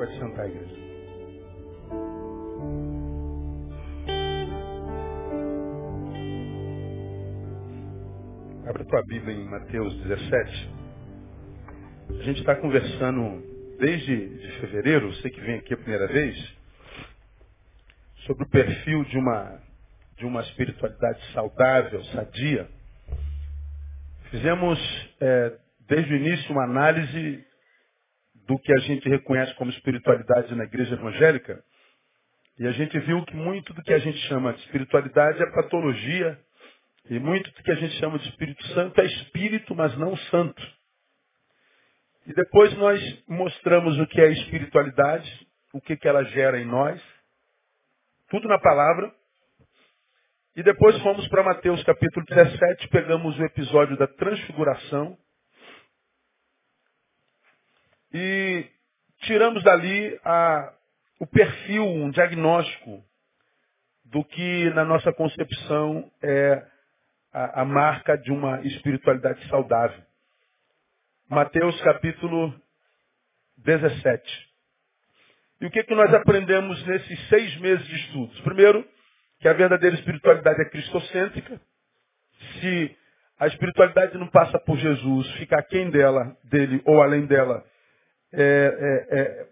Pode sentar, igreja. Abre a tua Bíblia em Mateus 17. A gente está conversando desde de fevereiro, você que vem aqui a primeira vez, sobre o perfil de uma, de uma espiritualidade saudável, sadia. Fizemos é, desde o início uma análise do que a gente reconhece como espiritualidade na igreja evangélica. E a gente viu que muito do que a gente chama de espiritualidade é patologia. E muito do que a gente chama de Espírito Santo é espírito, mas não santo. E depois nós mostramos o que é espiritualidade, o que, que ela gera em nós. Tudo na palavra. E depois fomos para Mateus capítulo 17, pegamos o episódio da transfiguração e tiramos dali a, o perfil, um diagnóstico do que na nossa concepção é a, a marca de uma espiritualidade saudável. Mateus capítulo 17. E o que, que nós aprendemos nesses seis meses de estudos? Primeiro, que a verdadeira espiritualidade é cristocêntrica. Se a espiritualidade não passa por Jesus, fica aquém dela, dele ou além dela, é, é, é,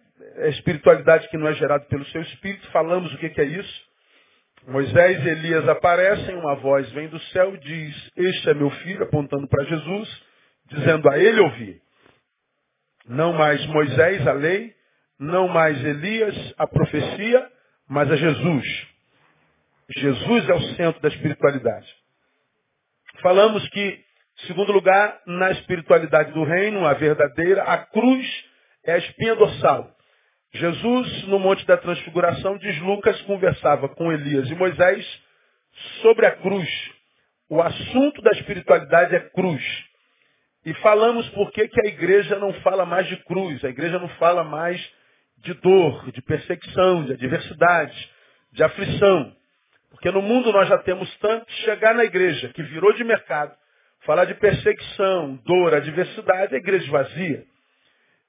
é espiritualidade que não é gerada pelo seu espírito. Falamos o que, que é isso. Moisés e Elias aparecem, uma voz vem do céu e diz, este é meu filho, apontando para Jesus, dizendo a ele ouvir. Não mais Moisés, a lei, não mais Elias, a profecia, mas a Jesus. Jesus é o centro da espiritualidade. Falamos que, segundo lugar, na espiritualidade do reino, a verdadeira, a cruz é a espinha dorsal. Jesus, no Monte da Transfiguração, diz Lucas, conversava com Elias e Moisés sobre a cruz. O assunto da espiritualidade é cruz. E falamos por que a igreja não fala mais de cruz, a igreja não fala mais de dor, de perseguição, de adversidade, de aflição. Porque no mundo nós já temos tanto, chegar na igreja, que virou de mercado, falar de perseguição, dor, adversidade, a igreja vazia.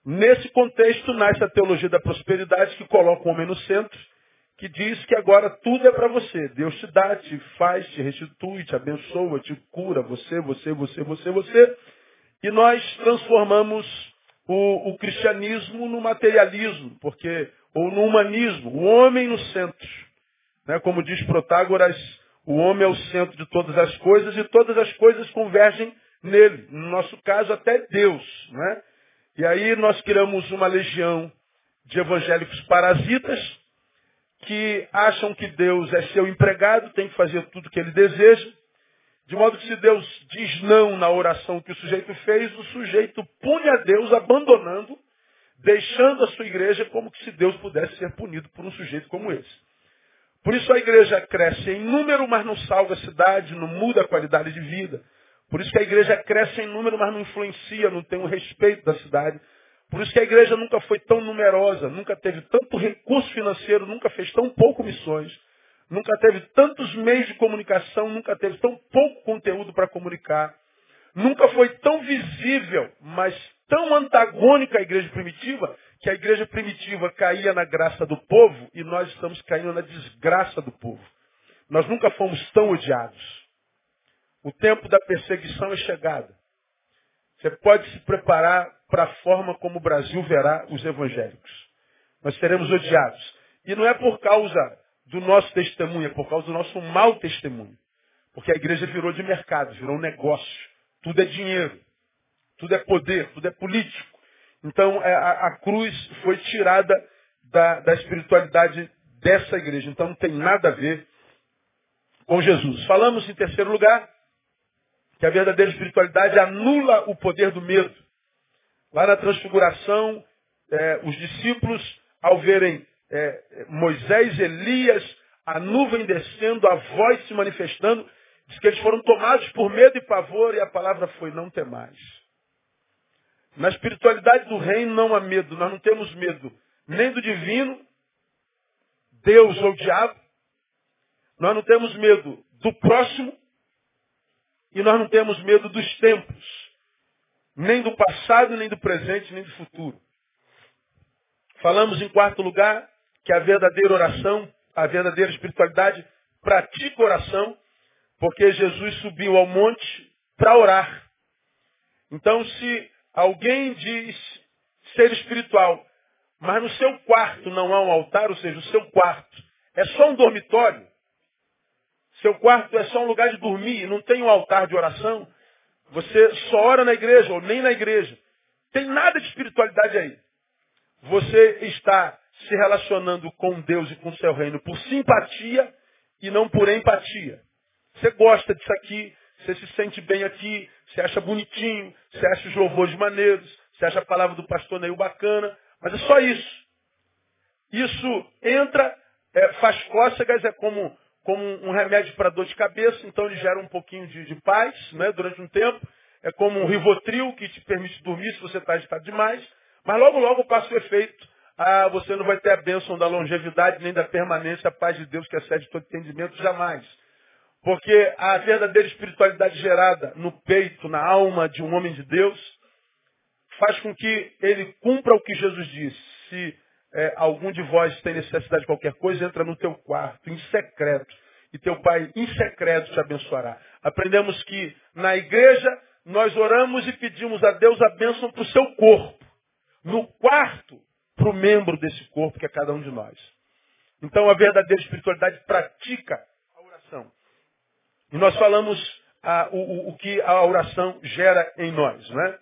Nesse contexto nasce a teologia da prosperidade que coloca o homem no centro, que diz que agora tudo é para você. Deus te dá, te faz, te restitui, te abençoa, te cura, você, você, você, você, você. E nós transformamos o, o cristianismo no materialismo, porque ou no humanismo, o homem no centro. Né? Como diz Protágoras, o homem é o centro de todas as coisas e todas as coisas convergem nele. No nosso caso, até Deus. Né? E aí nós criamos uma legião de evangélicos parasitas que acham que Deus é seu empregado, tem que fazer tudo o que ele deseja. De modo que se Deus diz não na oração que o sujeito fez, o sujeito pune a Deus abandonando, deixando a sua igreja como se Deus pudesse ser punido por um sujeito como esse. Por isso a igreja cresce em número, mas não salva a cidade, não muda a qualidade de vida. Por isso que a igreja cresce em número, mas não influencia, não tem o respeito da cidade. Por isso que a igreja nunca foi tão numerosa, nunca teve tanto recurso financeiro, nunca fez tão pouco missões, nunca teve tantos meios de comunicação, nunca teve tão pouco conteúdo para comunicar, nunca foi tão visível, mas tão antagônica à igreja primitiva, que a igreja primitiva caía na graça do povo e nós estamos caindo na desgraça do povo. Nós nunca fomos tão odiados. O tempo da perseguição é chegado. Você pode se preparar para a forma como o Brasil verá os evangélicos. Nós seremos odiados. E não é por causa do nosso testemunho, é por causa do nosso mau testemunho. Porque a igreja virou de mercado, virou um negócio. Tudo é dinheiro. Tudo é poder, tudo é político. Então é, a, a cruz foi tirada da, da espiritualidade dessa igreja. Então não tem nada a ver com Jesus. Falamos em terceiro lugar que a verdadeira espiritualidade anula o poder do medo. Lá na transfiguração, é, os discípulos, ao verem é, Moisés, Elias, a nuvem descendo, a voz se manifestando, diz que eles foram tomados por medo e pavor, e a palavra foi não temais. Na espiritualidade do reino não há medo, nós não temos medo nem do divino, Deus ou diabo, nós não temos medo do próximo, e nós não temos medo dos tempos, nem do passado, nem do presente, nem do futuro. Falamos em quarto lugar que a verdadeira oração, a verdadeira espiritualidade pratica oração, porque Jesus subiu ao monte para orar. Então, se alguém diz ser espiritual, mas no seu quarto não há um altar, ou seja, o seu quarto é só um dormitório, seu quarto é só um lugar de dormir, não tem um altar de oração, você só ora na igreja ou nem na igreja. Tem nada de espiritualidade aí. Você está se relacionando com Deus e com o seu reino por simpatia e não por empatia. Você gosta disso aqui, você se sente bem aqui, você acha bonitinho, você acha os louvores maneiros, você acha a palavra do pastor Neil bacana, mas é só isso. Isso entra, é, faz cócegas, é como, como um remédio para dor de cabeça, então ele gera um pouquinho de, de paz né, durante um tempo. É como um rivotril que te permite dormir se você está agitado demais. Mas logo, logo passa o efeito. Ah, você não vai ter a bênção da longevidade nem da permanência, a paz de Deus que excede todo entendimento, jamais. Porque a verdadeira espiritualidade gerada no peito, na alma de um homem de Deus, faz com que ele cumpra o que Jesus disse. Se é, algum de vós tem necessidade de qualquer coisa, entra no teu quarto, em secreto, e teu pai em secreto te abençoará. Aprendemos que na igreja nós oramos e pedimos a Deus a bênção para o seu corpo. No quarto, para o membro desse corpo, que é cada um de nós. Então a verdadeira espiritualidade pratica a oração. E nós falamos o, o, o, que a oração gera em nós. Né?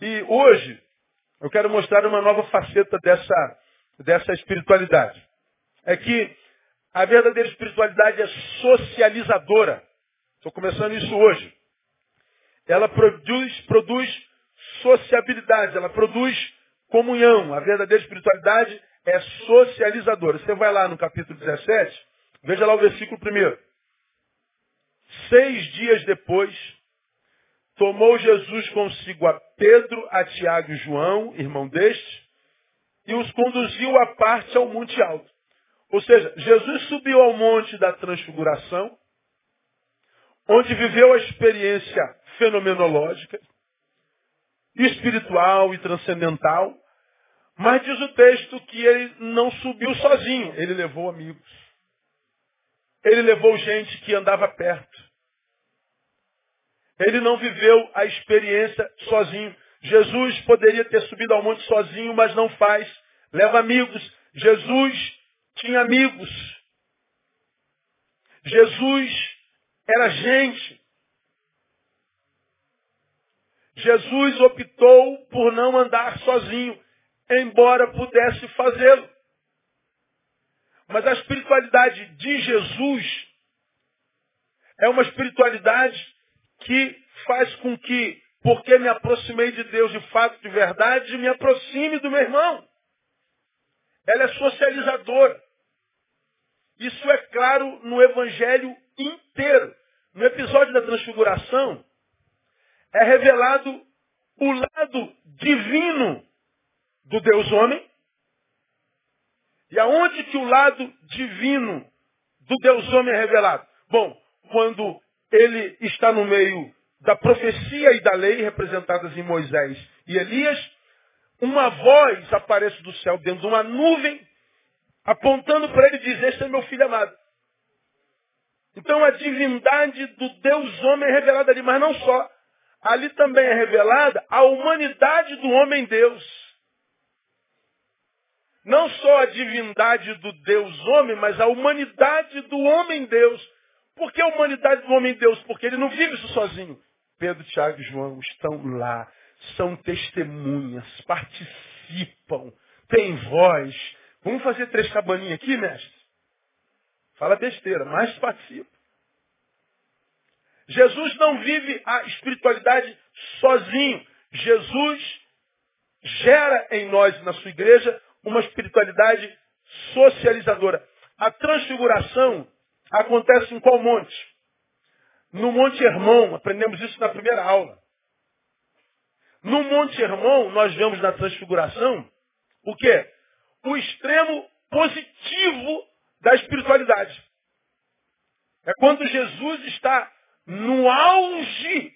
E hoje eu quero mostrar uma nova faceta dessa, dessa espiritualidade. É que a verdadeira espiritualidade é socializadora. Estou começando isso hoje. Ela produz, produz sociabilidade, ela produz comunhão. A verdadeira espiritualidade é socializadora. Você vai lá no capítulo 17, veja lá o versículo primeiro. Seis dias depois, tomou Jesus consigo a Pedro, a Tiago e João, irmão deste, e os conduziu à parte ao monte alto. Ou seja, Jesus subiu ao monte da transfiguração, onde viveu a experiência fenomenológica, espiritual e transcendental, mas diz o texto que ele não subiu sozinho, ele levou amigos. Ele levou gente que andava perto. Ele não viveu a experiência sozinho. Jesus poderia ter subido ao monte sozinho, mas não faz. Leva amigos. Jesus tinha amigos. Jesus era gente. Jesus optou por não andar sozinho, embora pudesse fazê-lo. Mas a espiritualidade de Jesus é uma espiritualidade que faz com que, porque me aproximei de Deus de fato, de verdade, me aproxime do meu irmão. Ela é socializadora. Isso é claro no Evangelho inteiro. No episódio da transfiguração, é revelado o lado divino do Deus homem. E aonde que o lado divino do Deus homem é revelado? Bom, quando ele está no meio da profecia e da lei representadas em Moisés e Elias, uma voz aparece do céu dentro de uma nuvem, apontando para ele e diz, este é meu filho amado. Então a divindade do Deus homem é revelada ali, mas não só. Ali também é revelada a humanidade do homem Deus. Não só a divindade do Deus homem, mas a humanidade do homem Deus. Por que a humanidade do homem Deus? Porque ele não vive isso sozinho. Pedro, Tiago e João estão lá, são testemunhas, participam, têm voz. Vamos fazer três cabaninhas aqui, mestre? Fala besteira, mas participa. Jesus não vive a espiritualidade sozinho. Jesus gera em nós, na sua igreja, uma espiritualidade socializadora. A transfiguração acontece em qual monte? No Monte Hermon, aprendemos isso na primeira aula. No Monte Hermon, nós vemos na transfiguração o quê? O extremo positivo da espiritualidade. É quando Jesus está no auge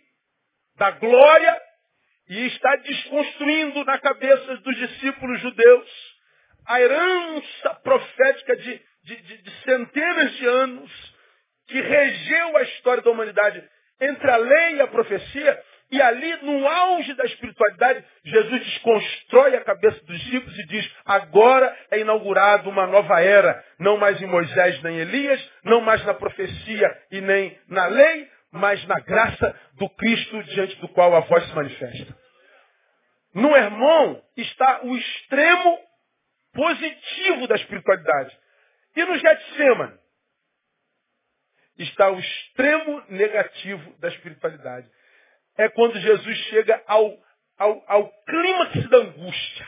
da glória e está desconstruindo na cabeça dos discípulos judeus a herança profética de, de, de, de centenas de anos que regeu a história da humanidade entre a lei e a profecia, e ali, no auge da espiritualidade, Jesus desconstrói a cabeça dos discípulos e diz, agora é inaugurada uma nova era, não mais em Moisés nem Elias, não mais na profecia e nem na lei, mas na graça do Cristo diante do qual a voz se manifesta. No irmão está o extremo positivo da espiritualidade. E no Getsemane está o extremo negativo da espiritualidade é quando Jesus chega ao, ao, ao clímax da angústia.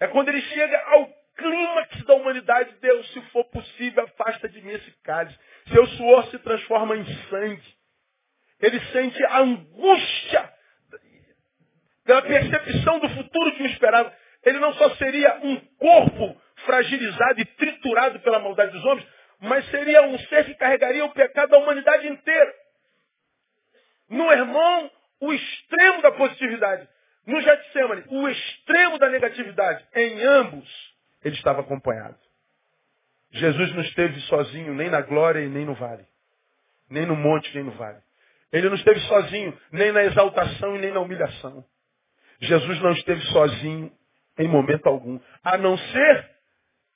É quando ele chega ao clímax da humanidade. Deus, se for possível, afasta de mim esse cálice. Seu suor se transforma em sangue. Ele sente a angústia da percepção do futuro que o esperava. Ele não só seria um corpo fragilizado e triturado pela maldade dos homens, mas seria um ser que carregaria o pecado da humanidade inteira. No irmão, o extremo da positividade. No Getsemane, o extremo da negatividade. Em ambos, ele estava acompanhado. Jesus não esteve sozinho nem na glória e nem no vale. Nem no monte, nem no vale. Ele não esteve sozinho nem na exaltação e nem na humilhação. Jesus não esteve sozinho em momento algum. A não ser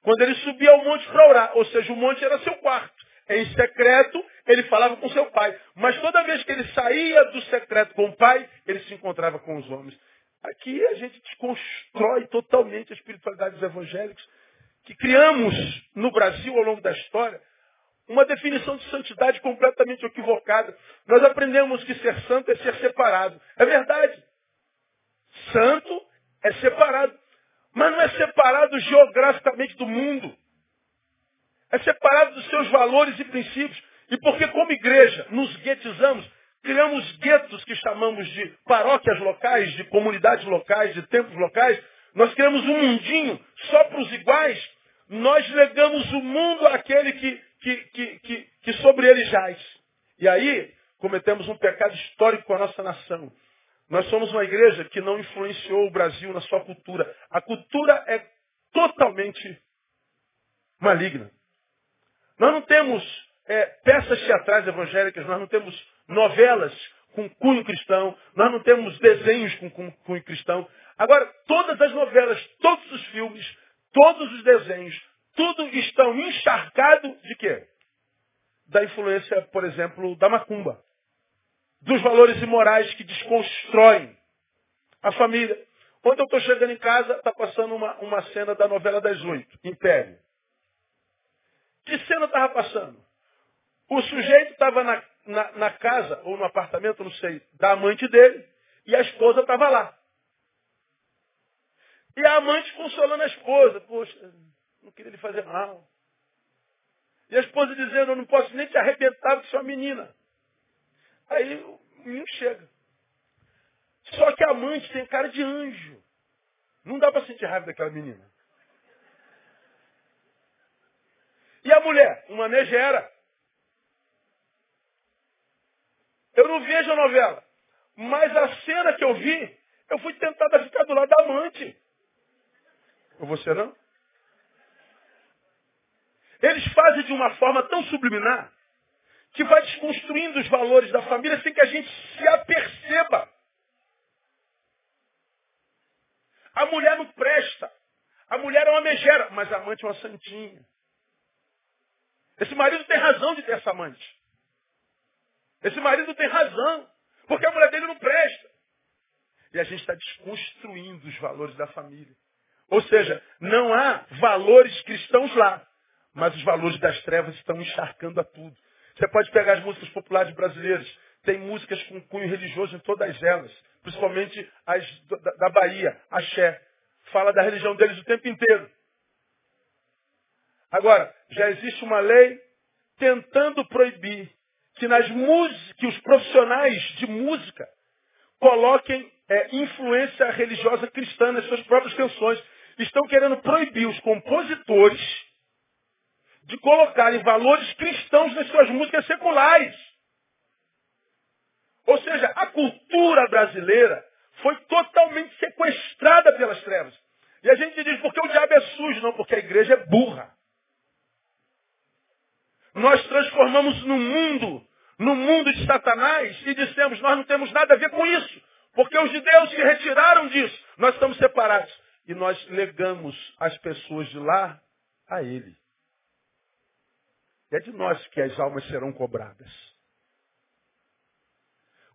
quando ele subia ao monte para orar. Ou seja, o monte era seu quarto. Em secreto, ele falava com seu pai. Mas toda vez que ele saía do secreto com o pai, ele se encontrava com os homens. Aqui a gente desconstrói totalmente a espiritualidade dos evangélicos, que criamos no Brasil ao longo da história uma definição de santidade completamente equivocada. Nós aprendemos que ser santo é ser separado. É verdade. Santo é separado. Mas não é separado geograficamente do mundo. É separado dos seus valores e princípios. E porque, como igreja, nos guetizamos, criamos guetos que chamamos de paróquias locais, de comunidades locais, de templos locais, nós criamos um mundinho só para os iguais, nós legamos o mundo àquele que, que, que, que, que sobre ele jaz. E aí, cometemos um pecado histórico com a nossa nação. Nós somos uma igreja que não influenciou o Brasil na sua cultura. A cultura é totalmente maligna. Nós não temos é, peças teatrais evangélicas, nós não temos novelas com cunho cristão, nós não temos desenhos com cunho cristão. Agora, todas as novelas, todos os filmes, todos os desenhos, tudo estão encharcados de quê? Da influência, por exemplo, da macumba. Dos valores imorais que desconstroem a família. Quando eu estou chegando em casa, está passando uma, uma cena da novela das oito, Império. Que cena estava passando? O sujeito estava na, na, na, casa, ou no apartamento, não sei, da amante dele, e a esposa estava lá. E a amante consolando a esposa, poxa, não queria lhe fazer mal. E a esposa dizendo, eu não posso nem te arrebentar com sua menina. Aí o menino chega. Só que a amante tem cara de anjo. Não dá para sentir raiva daquela menina. E a mulher? Uma megera. Eu não vejo a novela. Mas a cena que eu vi, eu fui tentada ficar do lado da amante. Ou você não? Eles fazem de uma forma tão subliminar que vai desconstruindo os valores da família sem que a gente se aperceba. A mulher não presta. A mulher é uma megera, mas a amante é uma santinha. Esse marido tem razão de ter essa amante. Esse marido tem razão, porque a mulher dele não presta. E a gente está desconstruindo os valores da família. Ou seja, não há valores cristãos lá, mas os valores das trevas estão encharcando a tudo. Você pode pegar as músicas populares brasileiras, tem músicas com cunho religioso em todas elas, principalmente as da, Bahia, axé. Fala da religião deles o tempo inteiro. Agora, já existe uma lei tentando proibir que, nas que os profissionais de música coloquem é, influência religiosa cristã nas suas próprias canções. Estão querendo proibir os compositores de colocarem valores cristãos nas suas músicas seculares. Ou seja, a cultura brasileira foi totalmente sequestrada pelas trevas. E a gente diz, porque o diabo sujo, não, porque a igreja é burra. Nós transformamos no mundo, no mundo de Satanás, e dissemos, nós não temos nada a ver com isso. Porque os judeus se retiraram disso. Nós estamos separados. E nós legamos as pessoas de lá a ele. É de nós que as almas serão cobradas.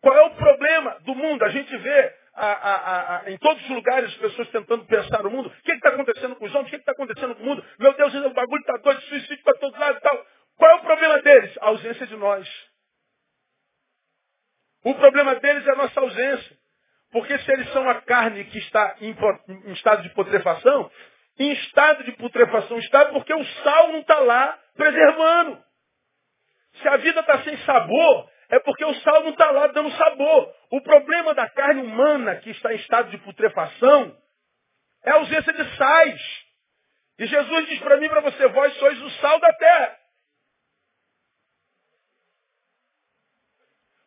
Qual é o problema do mundo? A gente vê a, a, a, em todos os lugares as pessoas tentando pensar no mundo. O que está acontecendo com os homens? O que está acontecendo com o mundo? Meu Deus, o bagulho está doido, suicídio para todos lados e tal. Qual é o problema deles? A ausência de nós. O problema deles é a nossa ausência. Porque se eles são a carne que está em, em estado de putrefação, em estado de putrefação está porque o sal não está lá preservando. Se a vida está sem sabor, é porque o sal não está lá dando sabor. O problema da carne humana que está em estado de putrefação é a ausência de sais. E Jesus diz para mim e para você, vós sois o sal da terra.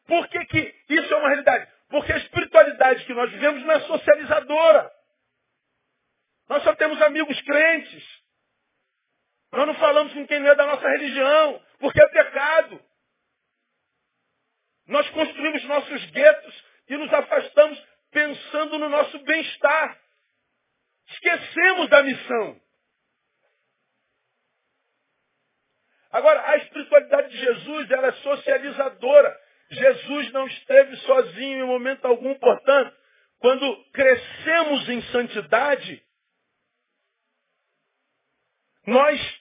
Por que, que isso é uma realidade? Porque a espiritualidade que nós vivemos não é socializadora. Nós só temos amigos crentes. Nós não falamos com quem não é da nossa religião, porque é pecado. Nós construímos nossos guetos e nos afastamos pensando no nosso bem-estar. Esquecemos da missão. Agora, a espiritualidade de Jesus ela é socializadora. Jesus não esteve sozinho em momento algum, portanto, quando crescemos em santidade, nós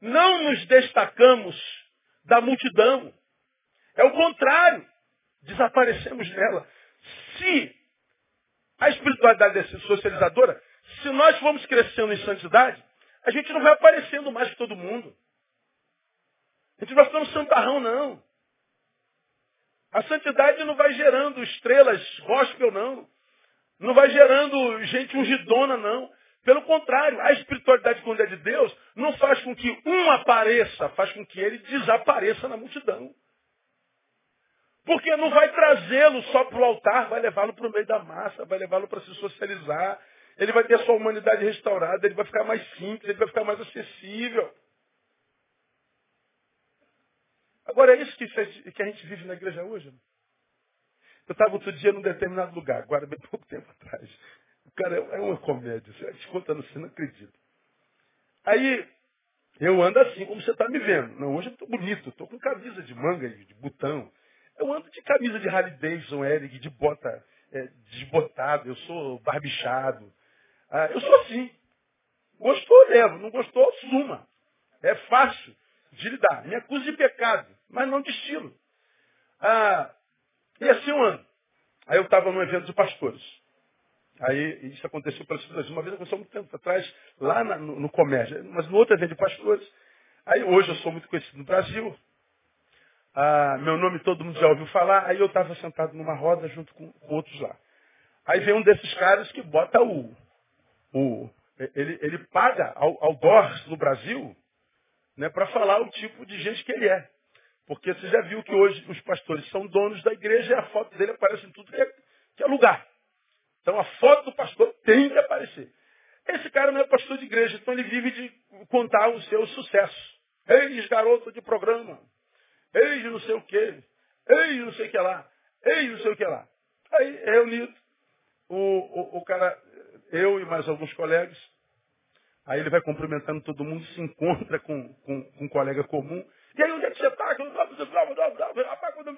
não nos destacamos da multidão. É o contrário. Desaparecemos nela. Se a espiritualidade é socializadora, se nós formos crescendo em santidade, a gente não vai aparecendo mais que todo mundo. A gente não vai ficando santarrão, não. A santidade não vai gerando estrelas gospel, não. Não vai gerando gente ungidona, não. Pelo contrário, a espiritualidade, quando é de Deus, não faz com que um apareça, faz com que ele desapareça na multidão. Porque não vai trazê-lo só para o altar, vai levá-lo para o meio da massa, vai levá-lo para se socializar. Ele vai ter a sua humanidade restaurada, ele vai ficar mais simples, ele vai ficar mais acessível. Agora é isso que, que a gente vive na igreja hoje. Eu estava outro dia num determinado lugar, agora bem pouco tempo atrás. O cara é uma comédia, você te contando, você não acredita. Aí eu ando assim, como você está me vendo. Não, hoje eu estou bonito, estou com camisa de manga, de botão. Eu ando de camisa de Harley Davidson, Eric, de bota é, desbotado, eu sou barbichado. Ah, eu sou assim. Gostou, levo. Não gostou, suma. É fácil de lidar. Me acusa de pecado, mas não de estilo. Ah, e assim um ano. Aí eu estava num evento de pastores. Aí isso aconteceu segunda vez. Uma vez aconteceu muito tempo atrás, lá na, no, no comércio, mas no outro evento de pastores. Aí hoje eu sou muito conhecido no Brasil. Ah, meu nome todo mundo já ouviu falar. Aí eu estava sentado numa roda junto com outros lá. Aí vem um desses caras que bota o. o ele, ele paga ao, ao DORS no Brasil né, para falar o tipo de gente que ele é. Porque você já viu que hoje os pastores são donos da igreja e a foto dele aparece em tudo que é, que é lugar. Então a foto do pastor tem que aparecer. Esse cara não é pastor de igreja, então ele vive de contar o seu sucesso. Eis garoto de programa. Eis não sei o quê. Eis não sei o que lá. Eis não sei o que lá. Aí, reunido, o, o, o cara, eu e mais alguns colegas, Aí ele vai cumprimentando todo mundo, se encontra com, com, com um colega comum. E aí, onde é que você está? Rapaz, quando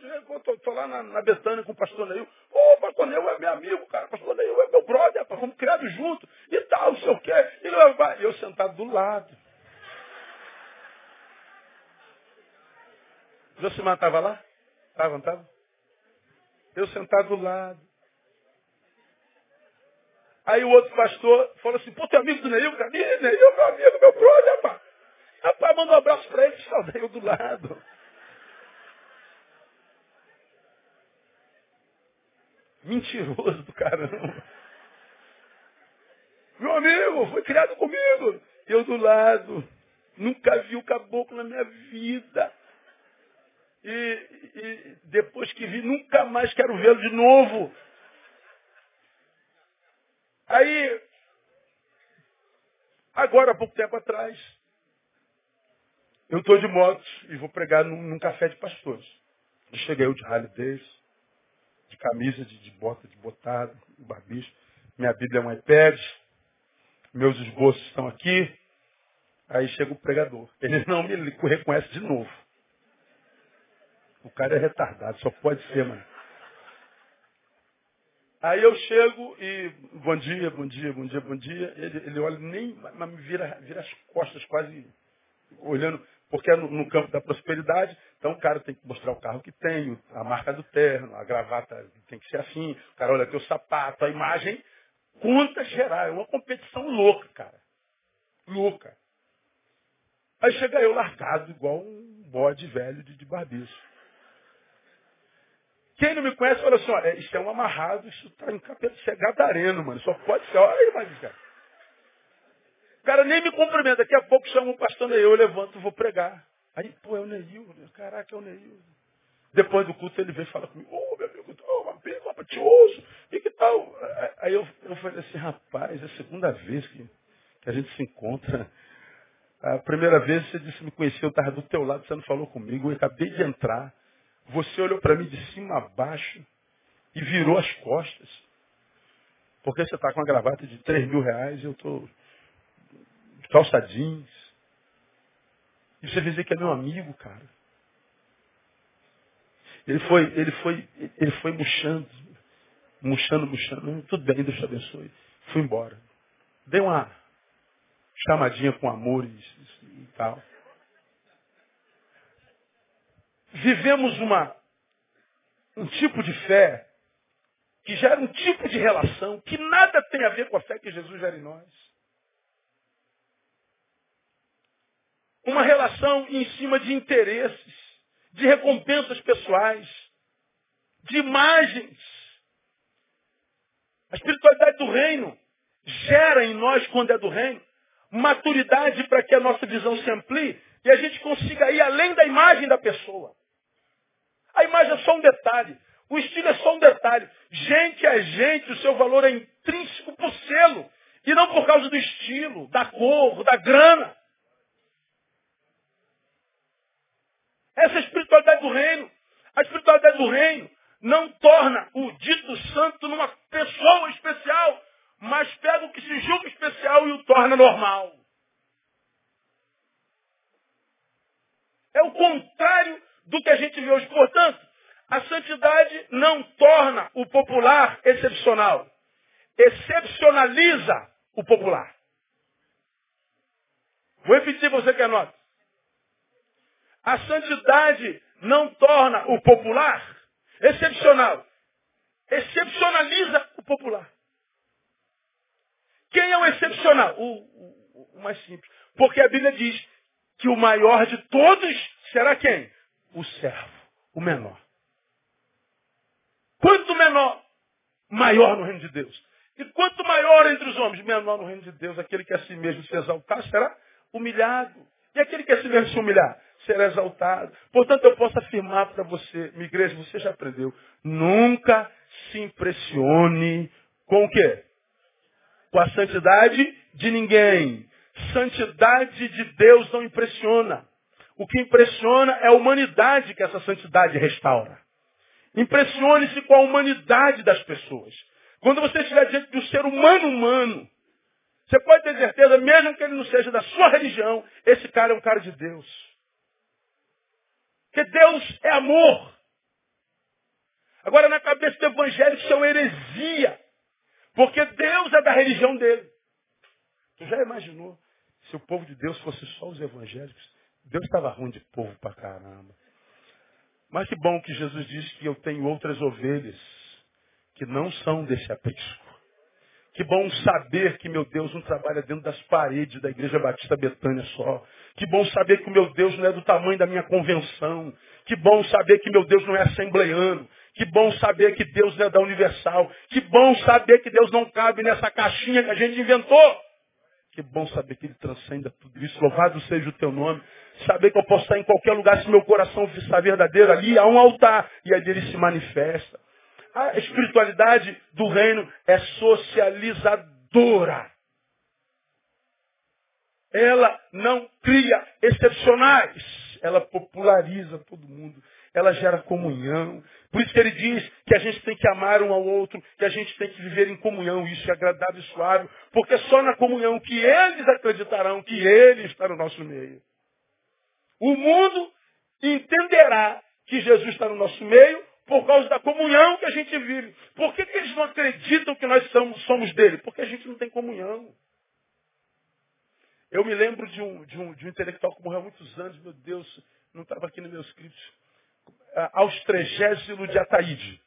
eu estou lá na, na Betânia com o pastor Neil. Ô, oh, pastor Neil é meu amigo, cara. Pastor Neil é meu brother, rapaz. Fomos criados juntos. E tal, não sei o quê. E eu, eu sentado do lado. Josimar estava lá? Estava, não estava? Eu sentado do lado. Aí o outro pastor falou assim, pô, tu é amigo do Neil? Cadê? Neil, meu amigo, meu brother, rapaz. Rapaz, manda um abraço para ele, saudei eu do lado. Mentiroso do caramba. Meu amigo, foi criado comigo. Eu do lado. Nunca vi o caboclo na minha vida. E, e depois que vi, nunca mais quero vê-lo de novo. Aí, Agora, há pouco tempo atrás, eu estou de moto e vou pregar num, num café de pastores. Cheguei eu de Harley Davidson, de camisa, de, de bota, de botado, barbicho. Minha Bíblia é um iPad, meus esboços estão aqui. Aí chega o pregador. Ele não me reconhece de novo. O cara é retardado, só pode ser, mano. Aí eu chego e, bom dia, bom dia, bom dia, bom dia. Ele, ele olha, nem, mas me vira, vira as costas, quase olhando, porque é no, no, campo da prosperidade. Então o cara tem que mostrar o carro que tem, a marca do terno, a gravata tem que ser assim. O cara olha teu sapato, a imagem. Conta geral, é uma competição louca, cara. Louca. Aí chega eu largado, igual um bode velho de, de barbiço. Quem não me conhece, olha só, é, isso é um amarrado, isso está em capeta, isso é gadareno, mano. Só pode ser. Olha aí, mas, cara. O cara nem me cumprimenta. Daqui a pouco chama um pastor Neil, eu levanto e vou pregar. Aí, pô, é o Neil. Caraca, é o Neil. Depois do culto ele vem e fala comigo, ô oh, meu amigo, oh, uma ouço, e que tal? Aí eu, eu falei assim, rapaz, é a segunda vez que, que a gente se encontra. A primeira vez você disse me conheceu, eu estava do teu lado, você não falou comigo, eu acabei de entrar. Você olhou para mim de cima a baixo e virou as costas. Porque você está com uma gravata de 3 mil reais e eu estou de calça jeans. E você dizer que é meu amigo, cara. Ele foi, ele foi, ele foi murchando, murchando, murchando. Tudo bem, Deus te abençoe. Fui embora. Dei uma chamadinha com amor e, e tal. Vivemos uma, um tipo de fé que gera um tipo de relação que nada tem a ver com a fé que Jesus gera em nós. Uma relação em cima de interesses, de recompensas pessoais, de imagens. A espiritualidade do reino gera em nós, quando é do reino, maturidade para que a nossa visão se amplie e a gente consiga ir além da imagem da pessoa. A imagem é só um detalhe. O estilo é só um detalhe. Gente é gente, o seu valor é intrínseco por selo. E não por causa do estilo, da cor, da grana. Essa é a espiritualidade do reino. A espiritualidade do reino não torna o dito santo numa pessoa especial, mas pega o que se julga especial e o torna normal. É o contrário do que a gente vê hoje. Portanto, a santidade não torna o popular excepcional. Excepcionaliza o popular. Vou repetir você que anota. A santidade não torna o popular excepcional. Excepcionaliza o popular. Quem é o excepcional? O, o, o mais simples. Porque a Bíblia diz que o maior de todos será quem? O servo, o menor. Quanto menor, maior no reino de Deus. E quanto maior entre os homens, menor no reino de Deus, aquele que a si mesmo se exaltar será humilhado. E aquele que a si mesmo se humilhar será exaltado. Portanto, eu posso afirmar para você, minha igreja, você já aprendeu, nunca se impressione com o quê? Com a santidade de ninguém. Santidade de Deus não impressiona. O que impressiona é a humanidade que essa santidade restaura. Impressione-se com a humanidade das pessoas. Quando você estiver diante do ser humano humano, você pode ter certeza, mesmo que ele não seja da sua religião, esse cara é um cara de Deus. Porque Deus é amor. Agora, na cabeça do evangélico, isso é uma heresia. Porque Deus é da religião dele. Você já imaginou se o povo de Deus fosse só os evangélicos? Deus estava ruim de povo pra caramba. Mas que bom que Jesus diz que eu tenho outras ovelhas que não são desse aprisco. Que bom saber que meu Deus não trabalha dentro das paredes da Igreja Batista Betânia só. Que bom saber que o meu Deus não é do tamanho da minha convenção. Que bom saber que meu Deus não é assembleiano. Que bom saber que Deus não é da Universal. Que bom saber que Deus não cabe nessa caixinha que a gente inventou. Que bom saber que Ele transcende tudo isso. Louvado seja o teu nome. Saber que eu posso estar em qualquer lugar se meu coração está verdadeiro. Ali há um altar e ali ele se manifesta. A espiritualidade do reino é socializadora. Ela não cria excepcionais. Ela populariza todo mundo. Ela gera comunhão. Por isso que ele diz que a gente tem que amar um ao outro, que a gente tem que viver em comunhão. Isso é agradável e suave. Porque é só na comunhão que eles acreditarão que ele está no nosso meio. O mundo entenderá que Jesus está no nosso meio por causa da comunhão que a gente vive. Por que, que eles não acreditam que nós somos, somos dele? Porque a gente não tem comunhão. Eu me lembro de um, de um, de um intelectual que morreu há muitos anos, meu Deus, não estava aqui no meu script. Austregésilo de Ataíde.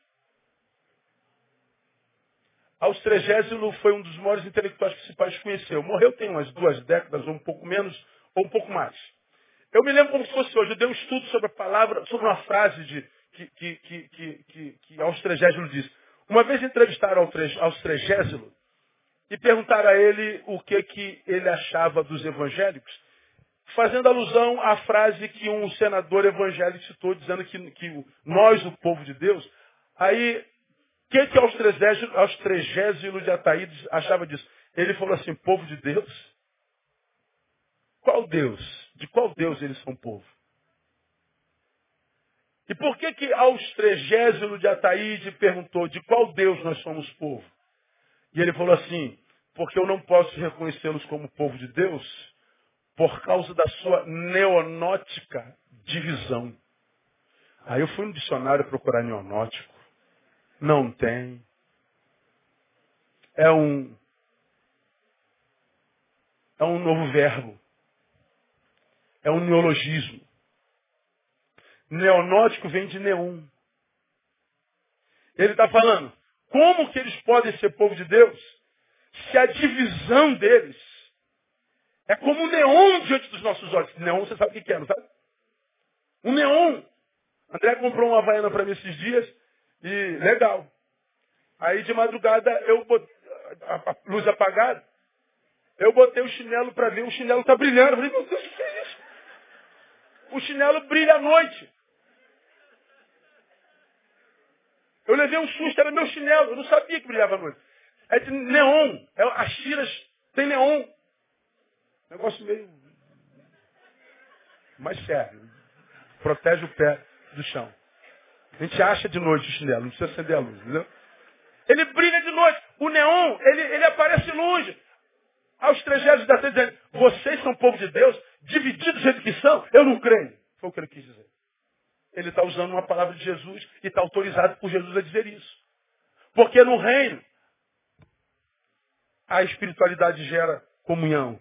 Austregésilo foi um dos maiores intelectuais que país conheceu. Morreu tem umas duas décadas, ou um pouco menos, ou um pouco mais. Eu me lembro como se fosse hoje. Eu dei um estudo sobre a palavra, sobre uma frase de, que, que, que, que, que Austregésilo disse. Uma vez entrevistaram Austregésilo e perguntaram a ele o que, que ele achava dos evangélicos, fazendo alusão à frase que um senador evangélico citou, dizendo que, que nós, o povo de Deus, aí, o que, que Austregésilo de Ataídes achava disso? Ele falou assim, povo de Deus? Qual Deus? De qual Deus eles são povo? E por que que Austregésilo de Ataíde perguntou de qual Deus nós somos povo? E ele falou assim, porque eu não posso reconhecê-los como povo de Deus por causa da sua neonótica divisão. Aí eu fui no dicionário procurar neonótico. Não tem. É um é um novo verbo. É um neologismo. Neonótico vem de neon. Ele está falando, como que eles podem ser povo de Deus se a divisão deles é como um neon diante dos nossos olhos? Neon, você sabe o que é, não sabe? Um neon. André comprou uma havaiana para mim esses dias e legal. Aí de madrugada eu botei a, luz apagada, eu botei o chinelo para ver, o chinelo está brilhando. Eu falei, meu Deus, o que é isso? O chinelo brilha à noite. Eu levei um susto, era meu chinelo. Eu não sabia que brilhava noite. É de neon. É, as tiras têm neon. Negócio meio mais sério. Protege o pé do chão. A gente acha de noite o chinelo, não precisa acender a luz, entendeu? Ele brilha de noite. O neon, ele, ele aparece longe. Aos trejeiros da dizendo, vocês são povo de Deus, divididos do que são, eu não creio. Foi o que ele quis dizer. Ele está usando uma palavra de Jesus e está autorizado por Jesus a dizer isso. Porque no reino, a espiritualidade gera comunhão.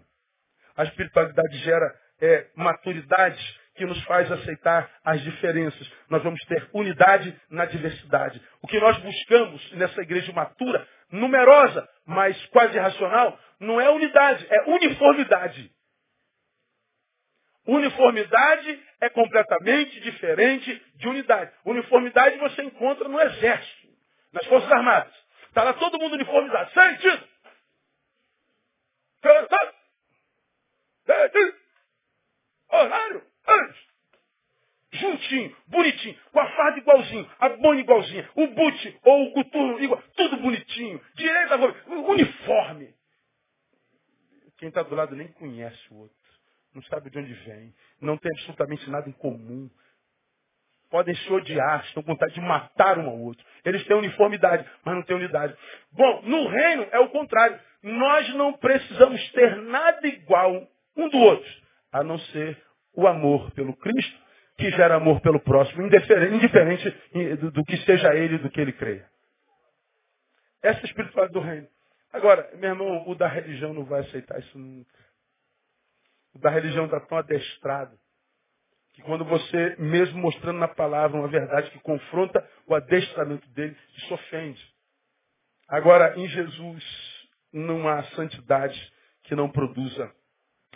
A espiritualidade gera é, maturidade que nos faz aceitar as diferenças. Nós vamos ter unidade na diversidade. O que nós buscamos nessa igreja matura, numerosa, mas quase racional, não é unidade, é uniformidade. Uniformidade é completamente diferente de unidade. Uniformidade você encontra no exército, nas Forças Armadas. Está lá todo mundo uniformizado. Sentido! Horário! Juntinho, bonitinho, com a farda igualzinho, a bona igualzinha, o boot ou o coturno igual, tudo bonitinho, direita, uniforme. Quem está do lado nem conhece o outro não sabe de onde vem, não tem absolutamente nada em comum. Podem se odiar, estão com vontade de matar um ao outro. Eles têm uniformidade, mas não têm unidade. Bom, no reino é o contrário. Nós não precisamos ter nada igual um do outro, a não ser o amor pelo Cristo, que gera amor pelo próximo, indiferente, do, que seja ele do que ele creia. Essa é a espiritualidade do reino. Agora, meu irmão, o da religião não vai aceitar isso nunca da religião está tão adestrado que quando você, mesmo mostrando na palavra uma verdade que confronta o adestramento dele, isso ofende. Agora, em Jesus não há santidade que não produza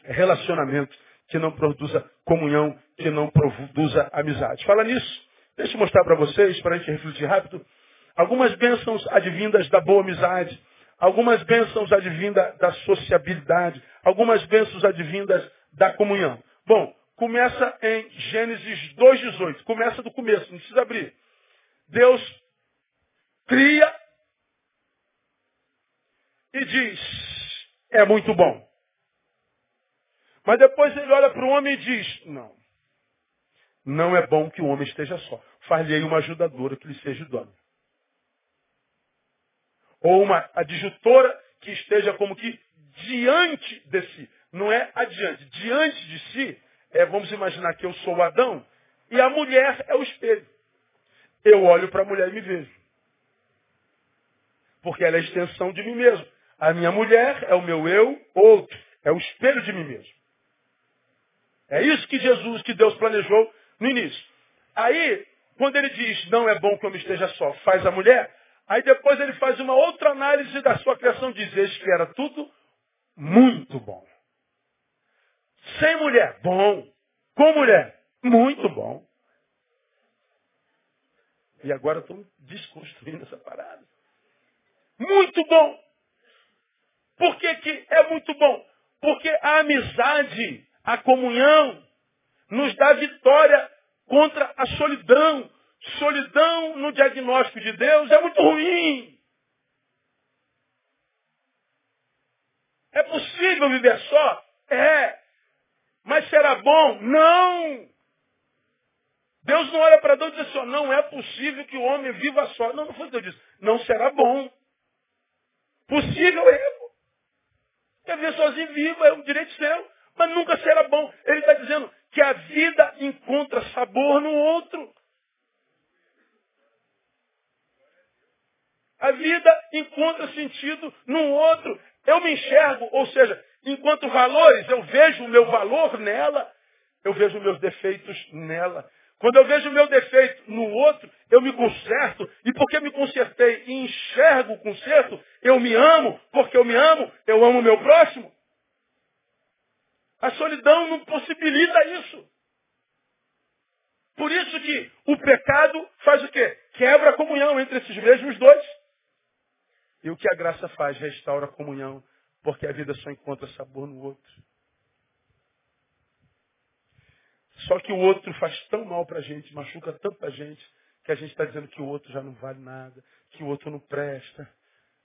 relacionamento, que não produza comunhão, que não produza amizade. Fala nisso. Deixa eu mostrar para vocês, para a gente refletir rápido, algumas bênçãos advindas da boa amizade, algumas bênçãos advindas da sociabilidade, algumas bênçãos advindas da comunhão. Bom, começa em Gênesis 2,18. Começa do começo, não precisa abrir. Deus cria e diz, é muito bom. Mas depois ele olha para o homem e diz, não. Não é bom que o homem esteja só. Far-lhe uma ajudadora que lhe seja idônea. Ou uma adjutora que esteja como que diante de si. Não é adiante. Diante de si, é, vamos imaginar que eu sou o Adão e a mulher é o espelho. Eu olho para a mulher e me vejo. Porque ela é a extensão de mim mesmo. A minha mulher é o meu eu, outro. É o espelho de mim mesmo. É isso que Jesus, que Deus planejou no início. Aí, quando ele diz, não é bom que eu me esteja só, faz a mulher, aí depois ele faz uma outra análise da sua criação, diz que era tudo muito bom. Sem mulher, bom. Com mulher, muito bom. E agora estou desconstruindo essa parada. Muito bom. Por que, que é muito bom? Porque a amizade, a comunhão, nos dá vitória contra a solidão. Solidão no diagnóstico de Deus é muito ruim. É possível viver só? É. Mas será bom? Não. Deus não olha para Deus e diz assim, não é possível que o homem viva só. Não, não foi o que Deus disse. Não será bom. Possível é. Quer viver sozinho, vivo, é um direito seu, mas nunca será bom. Ele está dizendo que a vida encontra sabor no outro. A vida encontra sentido no outro. Eu me enxergo, ou seja, enquanto valores, eu vejo o meu valor nela, eu vejo meus defeitos nela. Quando eu vejo o meu defeito no outro, eu me conserto. E porque me consertei e enxergo o conserto, eu me amo. Porque eu me amo, eu amo o meu próximo. A solidão não possibilita isso. Por isso que o pecado faz o quê? Quebra a comunhão entre esses mesmos dois. E o que a graça faz? Restaura a comunhão, porque a vida só encontra sabor no outro. Só que o outro faz tão mal para a gente, machuca tanta gente, que a gente está dizendo que o outro já não vale nada, que o outro não presta.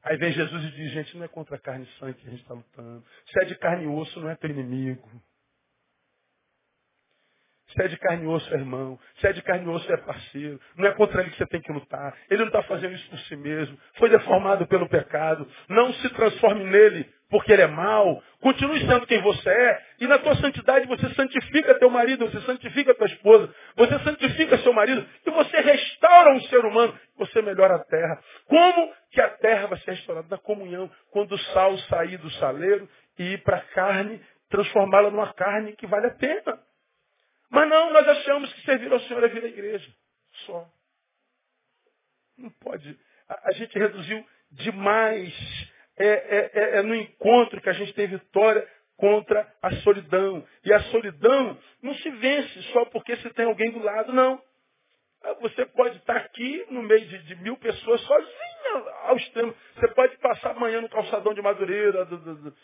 Aí vem Jesus e diz, gente, não é contra carne e sangue que a gente está lutando. Se é de carne e osso, não é teu inimigo. Se é de carne e osso, é irmão. Se é de carne e osso, é parceiro. Não é contra ele que você tem que lutar. Ele não está fazendo isso por si mesmo. Foi deformado pelo pecado. Não se transforme nele porque ele é mau. Continue sendo quem você é. E na tua santidade você santifica teu marido, você santifica tua esposa, você santifica seu marido e você restaura um ser humano. Você melhora a terra. Como que a terra vai ser restaurada? Na comunhão. Quando o sal sair do saleiro e ir para a carne, transformá-la numa carne que vale a pena. Mas não, nós achamos que servir ao Senhor é vir à igreja. Só. Não pode. A, a gente reduziu demais. É, é, é, é no encontro que a gente tem vitória contra a solidão. E a solidão não se vence só porque você tem alguém do lado, não. Ah, você pode estar aqui no meio de, de mil pessoas sozinha ao extremo. Você pode passar amanhã no calçadão de Madureira, do, do, do,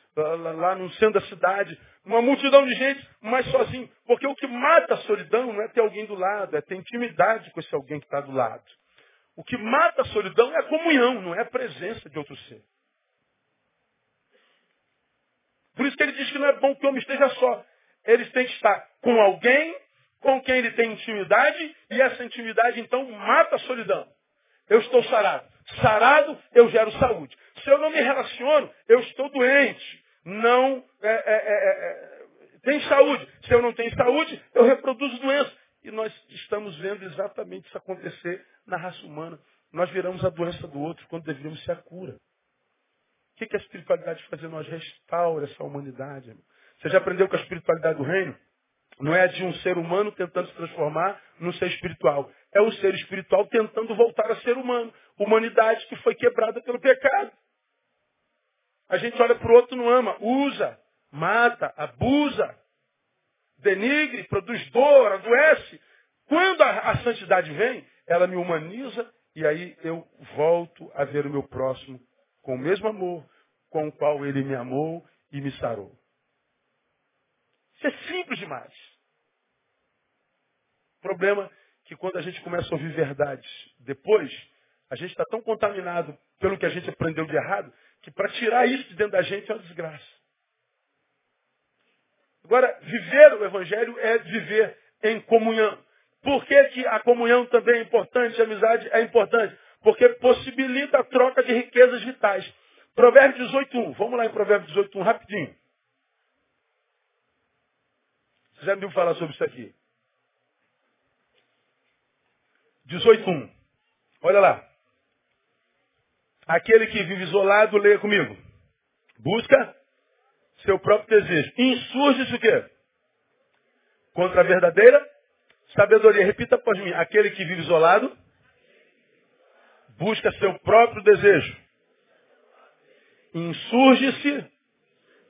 lá, no centro da cidade, uma multidão de gente, mas sozinho. Porque o que mata a solidão não é ter alguém do lado, é ter intimidade com esse alguém que está do lado. O que mata a solidão é a comunhão, não é a presença de outro ser. Por isso que ele diz que não é bom que o homem esteja só. Eles têm que estar com alguém com quem ele tem intimidade, e essa intimidade então mata a solidão. Eu estou sarado. Sarado, eu gero saúde. Se eu não me relaciono, eu estou doente. Não é, é, é, é tem saúde. Se eu não tenho saúde, eu reproduzo doença. E nós estamos vendo exatamente isso acontecer na raça humana. Nós viramos a doença do outro quando deveríamos ser a cura. O que, que a espiritualidade faz? Nós restaura essa humanidade. Você já aprendeu com a espiritualidade do reino? Não é de um ser humano tentando se transformar num ser espiritual. É o ser espiritual tentando voltar a ser humano. Humanidade que foi quebrada pelo pecado. A gente olha para o outro não ama, usa, mata, abusa, denigre, produz dor, adoece. Quando a, a santidade vem, ela me humaniza e aí eu volto a ver o meu próximo com o mesmo amor com o qual ele me amou e me sarou. Isso é simples demais. O problema é que quando a gente começa a ouvir verdades depois, a gente está tão contaminado pelo que a gente aprendeu de errado, que para tirar isso de dentro da gente é uma desgraça. Agora, viver o Evangelho é viver em comunhão. Por que, que a comunhão também é importante, a amizade é importante? Porque possibilita a troca de riquezas vitais. Provérbios 18.1. Vamos lá em Provérbios 18.1, rapidinho. Você já me falar sobre isso aqui? 18.1. Olha lá. Aquele que vive isolado, leia comigo. Busca seu próprio desejo. Insurge-se o quê? Contra a verdadeira sabedoria. Repita após mim. Aquele que vive isolado, busca seu próprio desejo. Insurge-se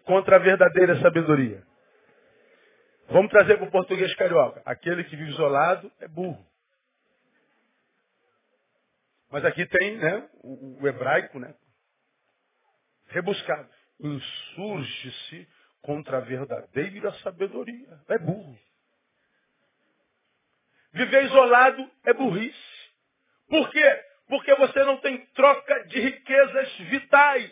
contra a verdadeira sabedoria. Vamos trazer para o português carioca. Aquele que vive isolado é burro. Mas aqui tem né, o, o hebraico, né? Rebuscado. Insurge-se contra a verdadeira sabedoria. É burro. Viver isolado é burrice. Por quê? Porque você não tem troca de riquezas vitais.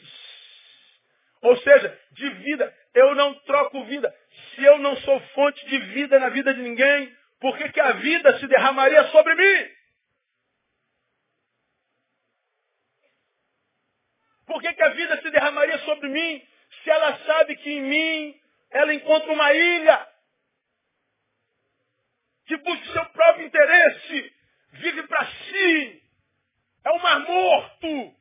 Ou seja, de vida. Eu não troco vida. Se eu não sou fonte de vida na vida de ninguém, por que, que a vida se derramaria sobre mim? Por que, que a vida se derramaria sobre mim se ela sabe que em mim ela encontra uma ilha que busca seu próprio interesse, vive para si, é um mar morto.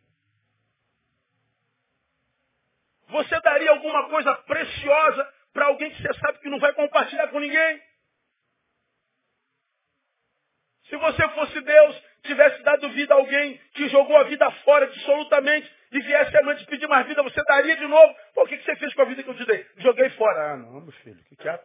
Você daria alguma coisa preciosa para alguém que você sabe que não vai compartilhar com ninguém? Se você fosse Deus, tivesse dado vida a alguém que jogou a vida fora absolutamente e viesse amanhã te pedir mais vida, você daria de novo? Pô, o que você fez com a vida que eu te dei? Joguei fora. Ah, não, meu filho, que, que é?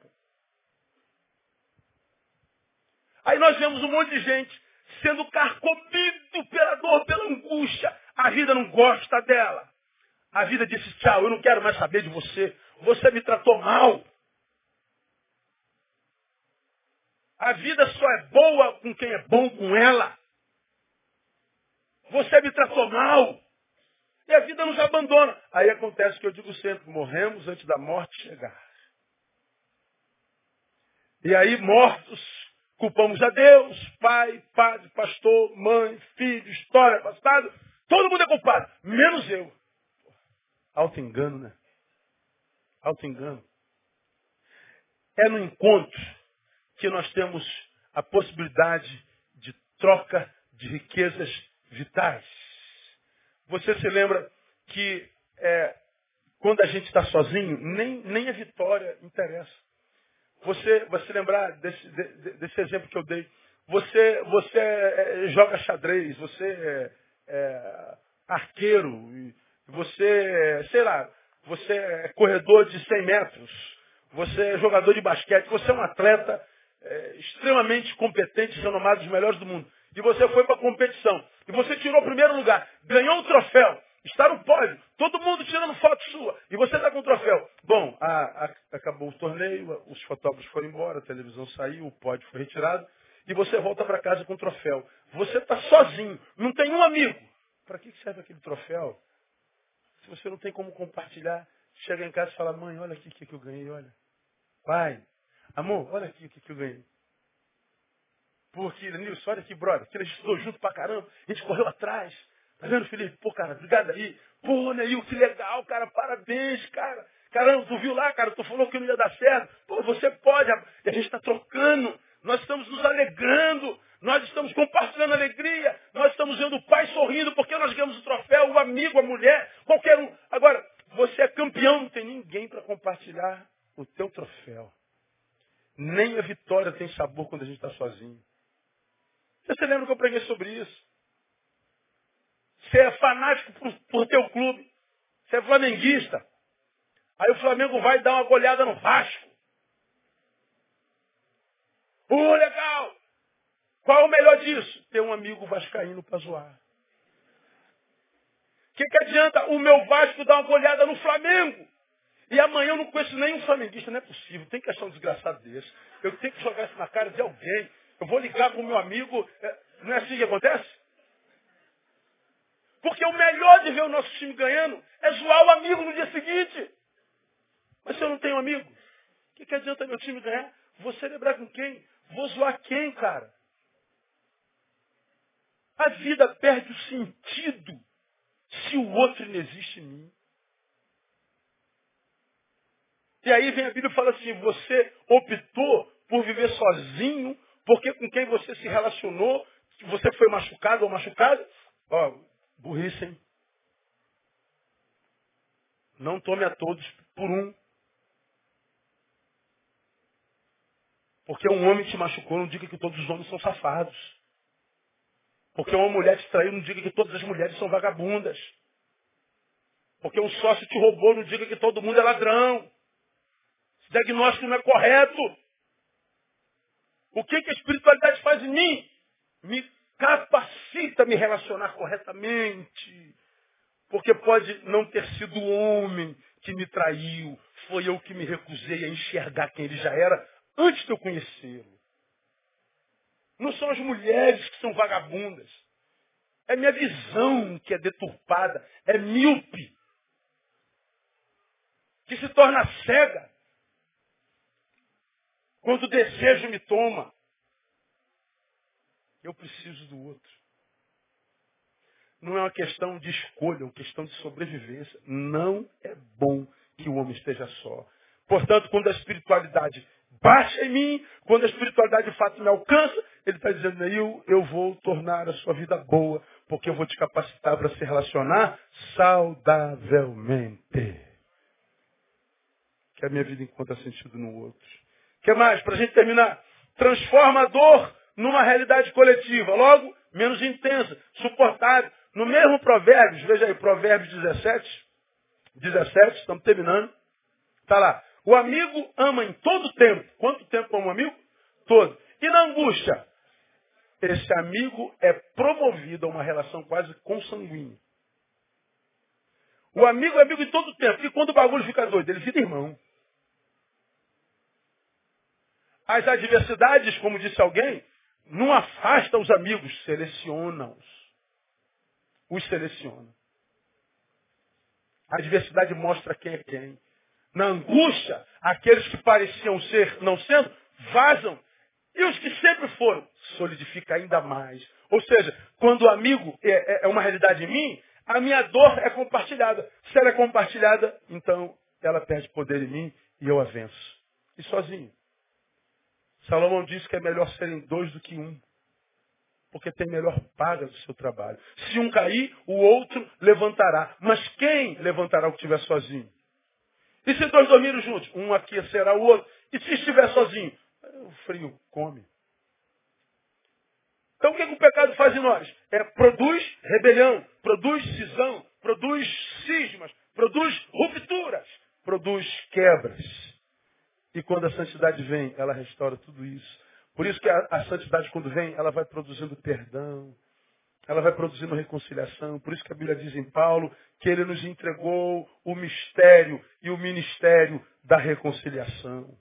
Aí nós vemos um monte de gente sendo carcomido pela dor, pela angústia. A vida não gosta dela. A vida disse, tchau, eu não quero mais saber de você. Você me tratou mal. A vida só é boa com quem é bom com ela. Você me tratou mal. E a vida nos abandona. Aí acontece o que eu digo sempre, morremos antes da morte chegar. E aí, mortos, culpamos a Deus, pai, padre, pastor, mãe, filho, história, passado. Todo mundo é culpado, menos eu. Auto-engano, né? Auto-engano. É no encontro que nós temos a possibilidade de troca de riquezas vitais. Você se lembra que é, quando a gente está sozinho, nem, nem a vitória interessa. Você, você lembrar desse, de, desse exemplo que eu dei. Você, você é, joga xadrez, você é, é arqueiro, você, sei lá, você é corredor de 100 metros, você é jogador de basquete, você é um atleta é, extremamente competente, renomado, dos melhores do mundo. E você foi para a competição. E você tirou o primeiro lugar, ganhou o troféu, está no pódio, todo mundo tirando foto sua. E você está com o troféu. Bom, a, a, acabou o torneio, os fotógrafos foram embora, a televisão saiu, o pódio foi retirado. E você volta para casa com o troféu. Você está sozinho, não tem um amigo. Para que serve aquele troféu? Se você não tem como compartilhar, chega em casa e fala, mãe, olha aqui o que, que eu ganhei, olha. Pai, amor, olha aqui o que, que eu ganhei. Porque, Nilson, olha aqui, brother, que gente estudou junto pra caramba, a gente correu atrás. Tá vendo, Felipe? Pô, cara, obrigado aí. Pô, Neil, que legal, cara, parabéns, cara. Caramba, tu viu lá, cara, tu falou que não ia dar certo. Pô, você pode. A gente está trocando. Nós estamos nos alegrando. Nós estamos compartilhando alegria. Nós estamos vendo o pai sorrindo porque nós ganhamos o troféu, o amigo, a mulher, qualquer um. Agora, você é campeão, não tem ninguém para compartilhar o teu troféu. Nem a vitória tem sabor quando a gente está sozinho. Você lembra que eu preguei sobre isso? Você é fanático por, por teu clube. Você é flamenguista. Aí o Flamengo vai dar uma goleada no Vasco. Uh, legal! Qual é o melhor disso? Ter um amigo vascaíno para zoar. O que, que adianta o meu Vasco dar uma goleada no Flamengo? E amanhã eu não conheço nenhum flamenguista, não é possível. Tem que achar um desgraçado desse. Eu tenho que jogar isso na cara de alguém. Eu vou ligar para o meu amigo. É, não é assim que acontece? Porque o melhor de ver o nosso time ganhando é zoar o amigo no dia seguinte. Mas se eu não tenho amigo, O que, que adianta meu time ganhar? Vou celebrar com quem? Vou zoar quem, cara? A vida perde o sentido se o outro não existe em mim. E aí vem a Bíblia e fala assim, você optou por viver sozinho, porque com quem você se relacionou, você foi machucado ou machucada, ó, burrice, hein? Não tome a todos por um. Porque um homem te machucou, não diga que todos os homens são safados. Porque uma mulher te traiu, não diga que todas as mulheres são vagabundas. Porque um sócio te roubou, não diga que todo mundo é ladrão. Esse diagnóstico não é correto. O que, que a espiritualidade faz em mim? Me capacita a me relacionar corretamente. Porque pode não ter sido o homem que me traiu. Foi eu que me recusei a enxergar quem ele já era antes de eu conhecê-lo. Não são as mulheres que são vagabundas. É minha visão que é deturpada, é míope, que se torna cega quando o desejo me toma. Eu preciso do outro. Não é uma questão de escolha, é uma questão de sobrevivência. Não é bom que o homem esteja só. Portanto, quando a espiritualidade baixa em mim, quando a espiritualidade de fato me alcança, ele está dizendo eu, eu vou tornar a sua vida boa, porque eu vou te capacitar para se relacionar saudavelmente. Que a minha vida encontra sentido no outro. Que mais? Para a gente terminar. Transforma a dor numa realidade coletiva. Logo, menos intensa, suportável. No mesmo Provérbios, veja aí, Provérbios 17, 17, estamos terminando. Está lá. O amigo ama em todo tempo. Quanto tempo ama um amigo? Todo. E na angústia? Esse amigo é promovido a uma relação quase consanguínea. O amigo é amigo em todo tempo. E quando o bagulho fica doido? Ele vira irmão. As adversidades, como disse alguém, não afasta os amigos, seleciona-os. Os seleciona. A adversidade mostra quem é quem na angústia, aqueles que pareciam ser não sendo, vazam. E os que sempre foram, solidifica ainda mais. Ou seja, quando o amigo é, é, é uma realidade em mim, a minha dor é compartilhada. Se ela é compartilhada, então ela perde poder em mim e eu a venço. E sozinho. Salomão diz que é melhor serem dois do que um. Porque tem melhor paga do seu trabalho. Se um cair, o outro levantará. Mas quem levantará o que estiver sozinho? E se dois dormirem juntos? Um aqui será o outro. E se estiver sozinho? O frio come. Então o que, que o pecado faz em nós? É, produz rebelião, produz cisão, produz cismas, produz rupturas, produz quebras. E quando a santidade vem, ela restaura tudo isso. Por isso que a, a santidade, quando vem, ela vai produzindo perdão, ela vai produzindo reconciliação. Por isso que a Bíblia diz em Paulo que ele nos entregou o mistério e o ministério da reconciliação.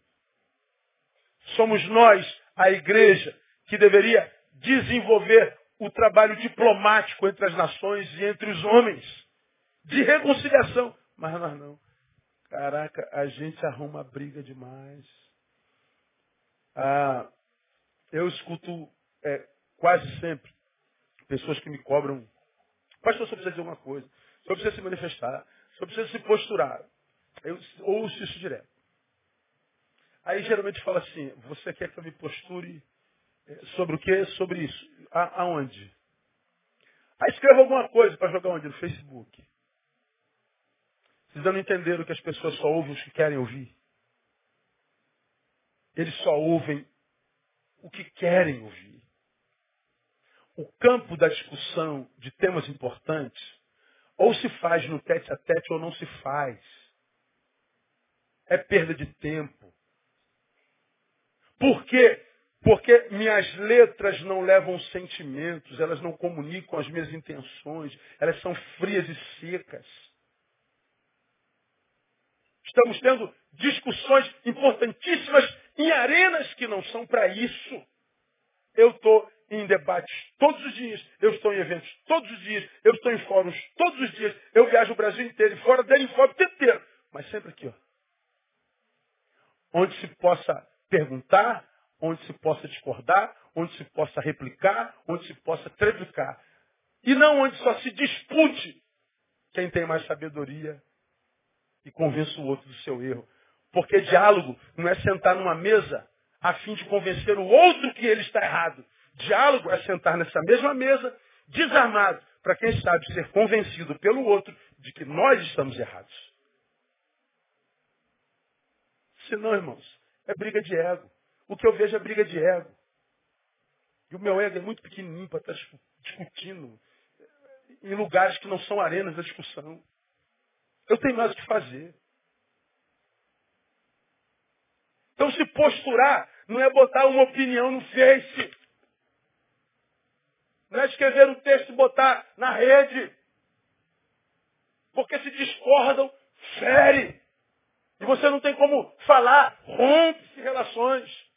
Somos nós, a igreja, que deveria desenvolver o trabalho diplomático entre as nações e entre os homens. De reconciliação. Mas nós não. Caraca, a gente arruma briga demais. Ah, eu escuto é, quase sempre Pessoas que me cobram. Pastor, você precisa dizer alguma coisa. Você precisa se manifestar. Você precisa se posturar. Eu ouço isso direto. Aí geralmente fala assim, você quer que eu me posture eh, sobre o quê? Sobre isso. A, aonde? Aí escreva alguma coisa para jogar onde? No Facebook. Vocês não entenderam que as pessoas só ouvem os que querem ouvir. Eles só ouvem o que querem ouvir o campo da discussão de temas importantes ou se faz no tete a tete ou não se faz. É perda de tempo. Por quê? Porque minhas letras não levam sentimentos, elas não comunicam as minhas intenções, elas são frias e secas. Estamos tendo discussões importantíssimas em arenas que não são para isso. Eu estou em debates todos os dias, eu estou em eventos todos os dias, eu estou em fóruns todos os dias, eu viajo o Brasil inteiro, e fora dele fora o tempo inteiro. Mas sempre aqui, ó. onde se possa perguntar, onde se possa discordar, onde se possa replicar, onde se possa triplicar. E não onde só se dispute quem tem mais sabedoria e convença o outro do seu erro. Porque diálogo não é sentar numa mesa a fim de convencer o outro que ele está errado. Diálogo é sentar nessa mesma mesa, desarmado, para quem sabe ser convencido pelo outro de que nós estamos errados. Senão, irmãos, é briga de ego. O que eu vejo é briga de ego. E o meu ego é muito pequenininho para estar discutindo em lugares que não são arenas da discussão. Eu tenho mais o que fazer. Então se posturar não é botar uma opinião no Face. Não é escrever um texto e botar na rede. Porque se discordam, fere. E você não tem como falar, rompe-se relações.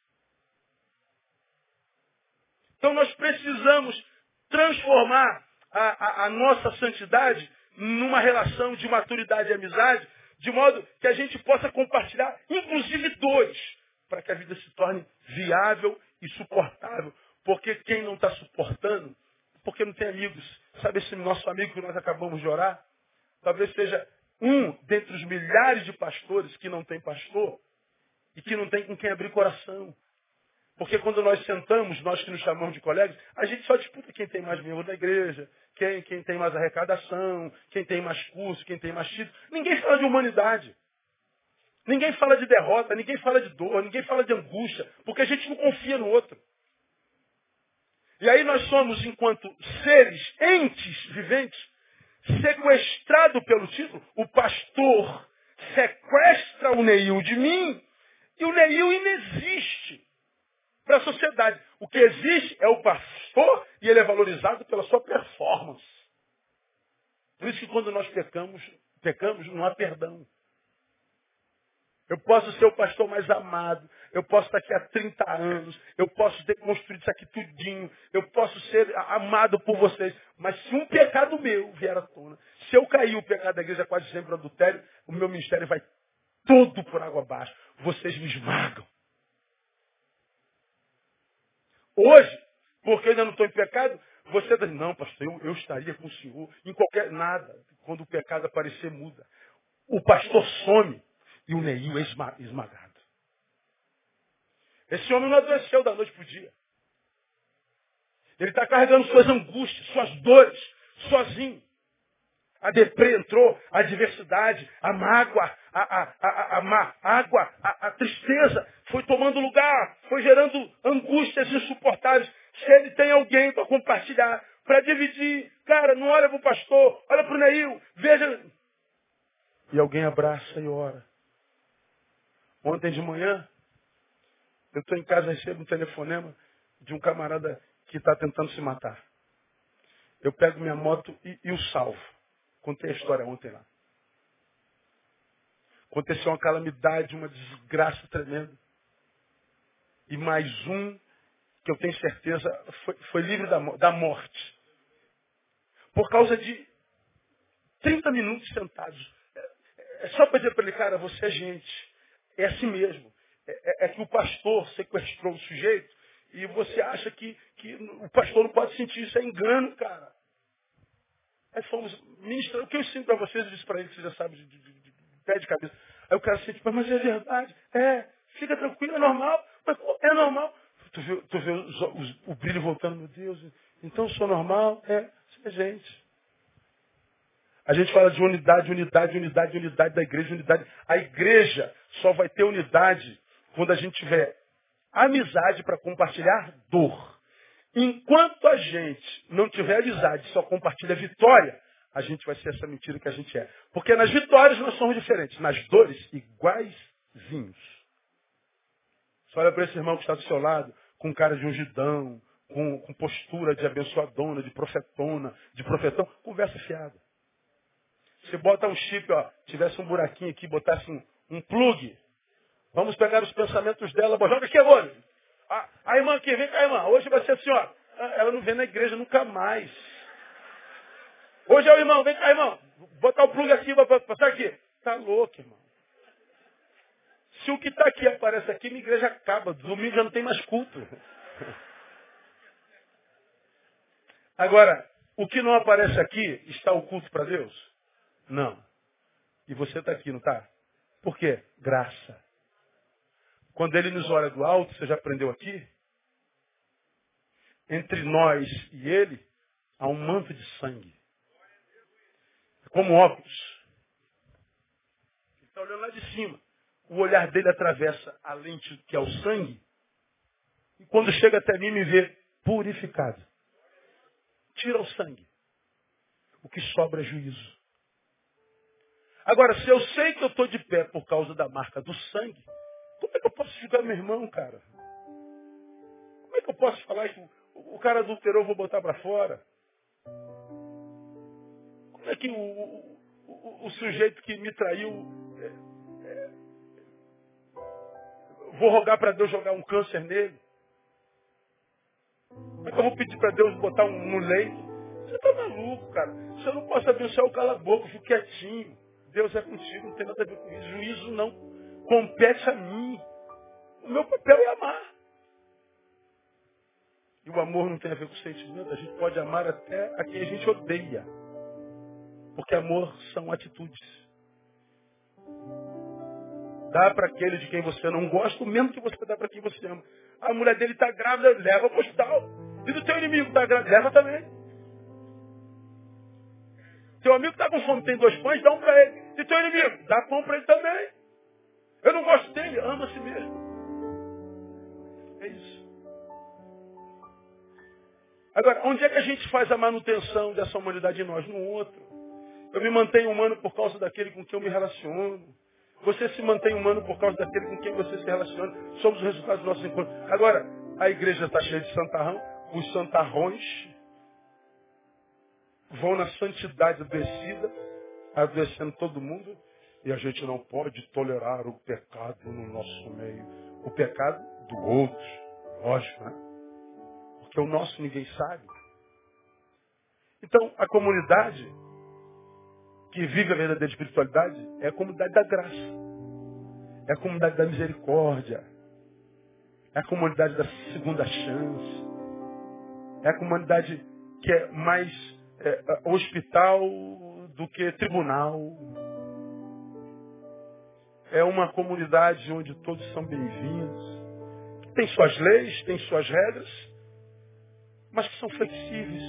Então nós precisamos transformar a, a, a, nossa santidade numa relação de maturidade e amizade, de modo que a gente possa compartilhar, inclusive dores, para que a vida se torne viável e suportável. Porque quem não está suportando, porque não tem amigos. Sabe esse nosso amigo que nós acabamos de orar? Talvez seja um dentre os milhares de pastores que não tem pastor e que não tem com quem abrir coração. Porque quando nós sentamos, nós que nos chamamos de colegas, a gente só disputa quem tem mais membro da igreja, quem, quem tem mais arrecadação, quem tem mais curso, quem tem mais título. Ninguém fala de humanidade. Ninguém fala de derrota, ninguém fala de dor, ninguém fala de angústia, porque a gente não confia no outro. E aí nós somos, enquanto seres, entes viventes, sequestrado pelo título, o pastor sequestra o Neil de mim e o Neil inexiste para a sociedade. O que existe é o pastor e ele é valorizado pela sua performance. Por isso que quando nós pecamos, pecamos, não há perdão. Eu posso ser o pastor mais amado. Eu posso estar aqui há 30 anos. Eu posso ter construído isso aqui tudinho. Eu posso ser amado por vocês. Mas se um pecado meu vier à tona, se eu cair o pecado da igreja quase sempre adultério, o meu ministério vai todo por água abaixo. Vocês me esmagam. Hoje, porque eu ainda não estou em pecado, você diz, não, pastor, eu, eu estaria com o senhor em qualquer nada. Quando o pecado aparecer, muda. O pastor some e o Neil é esmagado. Esse homem não adoeceu da noite para o dia. Ele está carregando suas angústias, suas dores, sozinho. A deprê entrou, a adversidade, a mágoa, a, a, a, a má água, a, a tristeza foi tomando lugar, foi gerando angústias insuportáveis. Se ele tem alguém para compartilhar, para dividir, cara, não olha para o pastor, olha para o Neil, veja. E alguém abraça e ora. Ontem de manhã, eu estou em casa, recebo um telefonema de um camarada que está tentando se matar. Eu pego minha moto e, e o salvo. Contei a história ontem lá. Aconteceu uma calamidade, uma desgraça tremenda. E mais um, que eu tenho certeza, foi, foi livre da, da morte. Por causa de 30 minutos sentados. É, é só para dizer para ele, cara, você é gente. É assim mesmo. É, é, é, que o pastor sequestrou o sujeito e você acha que, que o pastor não pode sentir isso. É engano, cara. Aí fomos ministrar. O que eu ensino para vocês, eu disse para ele, que você já sabe, de, de, de, de, pé de cabeça. Aí o cara sente, mas é verdade. É, fica tranquilo, é normal. Mas é normal. Tu vê, tu vê os, os, o brilho voltando, meu Deus. Então sou normal? É, é gente. A gente fala de unidade, unidade, unidade, unidade da igreja, unidade. A igreja só vai ter unidade quando a gente tiver amizade para compartilhar dor. Enquanto a gente não tiver amizade, só compartilha vitória, a gente vai ser essa mentira que a gente é. Porque nas vitórias nós somos diferentes, nas dores, iguaizinhos. Só olha para esse irmão que está do seu lado, com cara de ungidão, com, com postura de abençoadona, de profetona, de profetão, conversa fiada. Se bota um chip, ó, tivesse um buraquinho aqui, botasse um, um plug, vamos pegar os pensamentos dela, joga aqui agora. A, a irmã aqui, vem cá, irmã. Hoje vai ser assim, ó. Ela não vem na igreja nunca mais. Hoje é o irmão, vem cá, irmão. Botar o plug aqui, vai passar aqui. Tá louco, irmão. Se o que está aqui aparece aqui, minha igreja acaba. Domingo já não tem mais culto. Agora, o que não aparece aqui, está o culto para Deus? Não. E você está aqui, não está? Por quê? Graça. Quando ele nos olha do alto, você já aprendeu aqui? Entre nós e ele, há um manto de sangue. É como óculos. Ele está olhando lá de cima. O olhar dele atravessa a lente que é o sangue. E quando chega até mim, me vê purificado. Tira o sangue. O que sobra é juízo. Agora, se eu sei que eu estou de pé por causa da marca do sangue, como é que eu posso julgar meu irmão, cara? Como é que eu posso falar que o cara adulterou, eu vou botar para fora? Como é que o, o, o, sujeito que me traiu. É, é, vou rogar para Deus jogar um câncer nele? Como é que eu vou pedir para Deus botar um no leito? Você está maluco, cara. Se eu não posso abençoar o cala a boca, fico quietinho. Deus é contigo, não tem nada a ver com isso. Juízo não compete a mim. O meu papel é amar. E o amor não tem a ver com sentimento. A gente pode amar até a quem a gente odeia. Porque amor são atitudes. Dá para aquele de quem você não gosta, o mesmo que você dá para quem você ama. A mulher dele está grávida, leva para o hospital. E do teu inimigo está grávida, leva também. Teu amigo está com fome, tem dois pães, dá um para ele. E teu inimigo, dá pão para ele também. Eu não gosto dele, ama a si mesmo. É isso. Agora, onde é que a gente faz a manutenção dessa humanidade em nós? No outro. Eu me mantenho humano por causa daquele com quem eu me relaciono. Você se mantém humano por causa daquele com quem você se relaciona. Somos os resultados dos nossos encontros. Agora, a igreja está cheia de santarrão. Os santarrões vão na santidade adoecida, adoecendo todo mundo. E a gente não pode tolerar o pecado no nosso meio. O pecado do outro, lógico, né? Porque o nosso ninguém sabe. Então, a comunidade que vive a verdadeira espiritualidade é a comunidade da graça. É a comunidade da misericórdia. É a comunidade da segunda chance. É a comunidade que é mais é, hospital do que tribunal. É uma comunidade onde todos são bem-vindos. Tem suas leis, tem suas regras, mas que são flexíveis.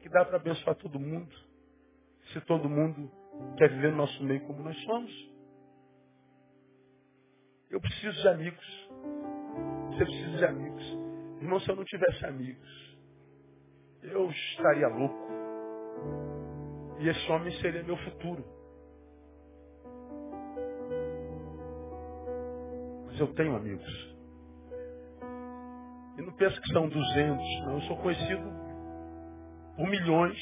Que dá para abençoar todo mundo, se todo mundo quer viver no nosso meio como nós somos. Eu preciso de amigos. Você precisa de amigos. Irmão, se eu não tivesse amigos, eu estaria louco. E esse homem seria meu futuro. Mas eu tenho amigos. E não penso que são 200, não. Eu sou conhecido por milhões.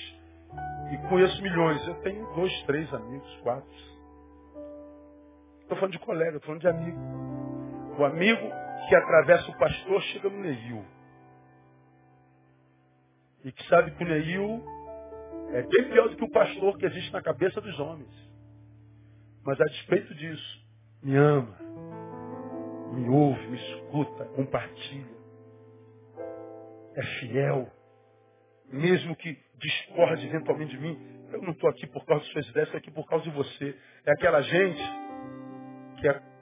E conheço milhões. Eu tenho dois, três amigos, quatro. Estou falando de colega, estou falando de amigo. O amigo que atravessa o pastor chega no Neil. E que sabe que o Neil é bem pior do que o pastor que existe na cabeça dos homens. Mas a despeito disso, me ama, me ouve, me escuta, compartilha. É fiel. Mesmo que discorde eventualmente de mim, eu não estou aqui por causa de suas ideias, estou aqui por causa de você. É aquela gente que é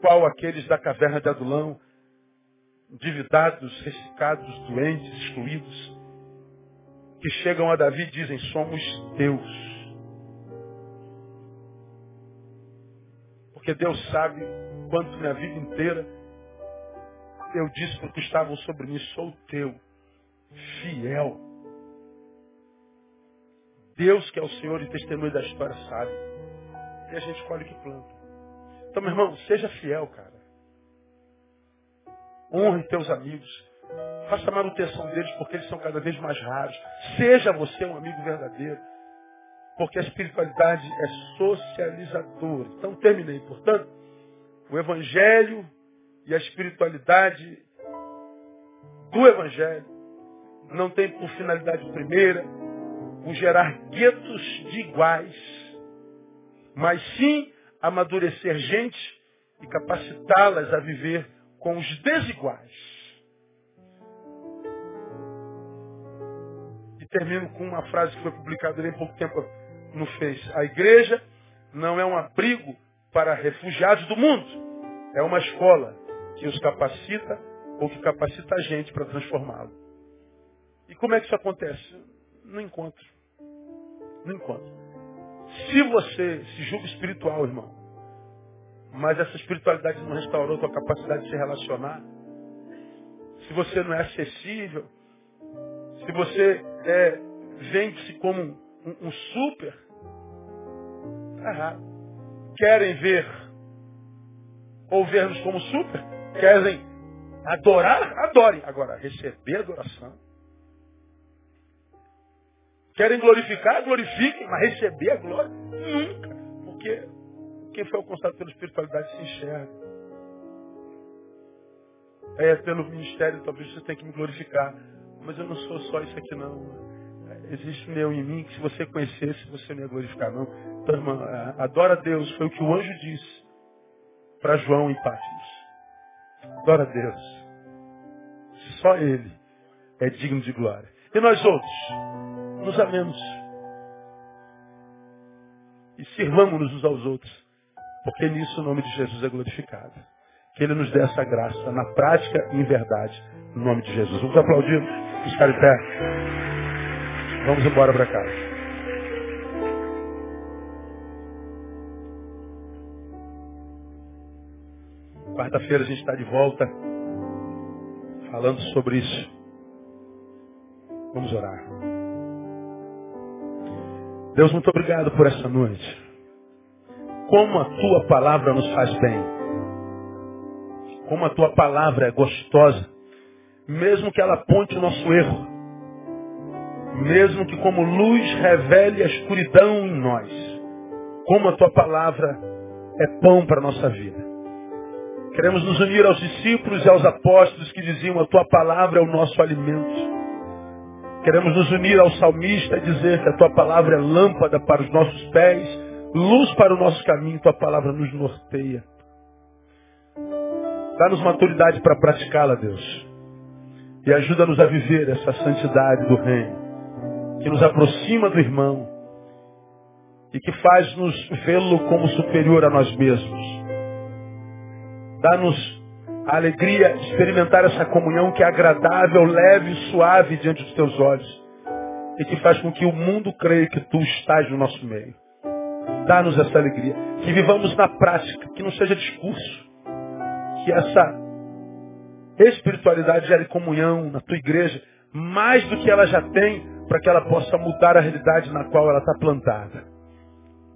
qual aqueles da caverna de Adulão, endividados, ressecados, doentes, excluídos, que chegam a Davi e dizem, somos teus. Porque Deus sabe quanto minha vida inteira eu disse porque estavam sobre mim, sou teu, fiel. Deus que é o Senhor e testemunho da história sabe. E a gente colhe que planta. Então, meu irmão, seja fiel, cara. Honre teus amigos. Faça manutenção deles porque eles são cada vez mais raros. Seja você um amigo verdadeiro. Porque a espiritualidade é socializadora. Então terminei. Portanto, o Evangelho e a espiritualidade do Evangelho não tem por finalidade primeira o gerar guetos de iguais, mas sim amadurecer gente e capacitá-las a viver com os desiguais. E termino com uma frase que foi publicada há pouco tempo no Face. A igreja não é um abrigo para refugiados do mundo. É uma escola que os capacita ou que capacita a gente para transformá-lo. E como é que isso acontece? No encontro. No encontro. Se você se julga espiritual, irmão, mas essa espiritualidade não restaurou a tua capacidade de se relacionar, se você não é acessível, se você é, vende-se como um, um, um super, está errado. Querem ver ou ver-nos como super? Querem adorar? Adorem. Agora, receber adoração. Querem glorificar? Glorifiquem, mas receber a glória? Nunca. Porque quem foi alcançado pela espiritualidade se enxerga. É pelo ministério, talvez você tenha que me glorificar. Mas eu não sou só isso aqui não. Existe meu em mim que se você conhecesse, você não ia glorificar, não. Então, irmã, adora a Deus, foi o que o anjo disse para João em Patmos. Adora a Deus. Só Ele é digno de glória. E nós outros, nos amemos. E sirvamos-nos uns aos outros. Porque nisso o nome de Jesus é glorificado. Que Ele nos dê essa graça, na prática e em verdade, no nome de Jesus. Vamos aplaudir, ficar pé. Vamos embora para casa. Quarta-feira a gente está de volta falando sobre isso. Vamos orar. Deus, muito obrigado por essa noite como a tua palavra nos faz bem. Como a tua palavra é gostosa. Mesmo que ela aponte o nosso erro. Mesmo que como luz revele a escuridão em nós. Como a tua palavra é pão para a nossa vida. Queremos nos unir aos discípulos e aos apóstolos que diziam a tua palavra é o nosso alimento. Queremos nos unir ao salmista e dizer que a tua palavra é lâmpada para os nossos pés luz para o nosso caminho, tua palavra nos norteia. Dá-nos maturidade para praticá-la, Deus. E ajuda-nos a viver essa santidade do reino, que nos aproxima do irmão e que faz-nos vê-lo como superior a nós mesmos. Dá-nos a alegria de experimentar essa comunhão que é agradável, leve e suave diante dos teus olhos e que faz com que o mundo creia que tu estás no nosso meio. Dá-nos essa alegria. Que vivamos na prática, que não seja discurso. Que essa espiritualidade gere comunhão na tua igreja, mais do que ela já tem, para que ela possa mudar a realidade na qual ela está plantada.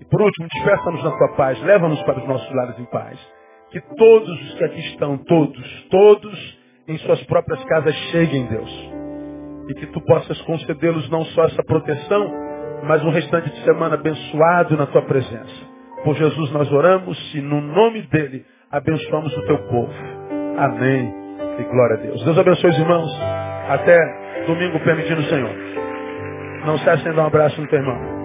E por último, desperta-nos na tua paz, leva-nos para os nossos lares em paz. Que todos os que aqui estão, todos, todos, em suas próprias casas cheguem, Deus. E que tu possas concedê-los não só essa proteção, mas um restante de semana abençoado na tua presença. Por Jesus nós oramos e no nome dele abençoamos o teu povo. Amém. E glória a Deus. Deus abençoe os irmãos. Até domingo permitindo o Senhor. Não cessem de dar um abraço no teu irmão.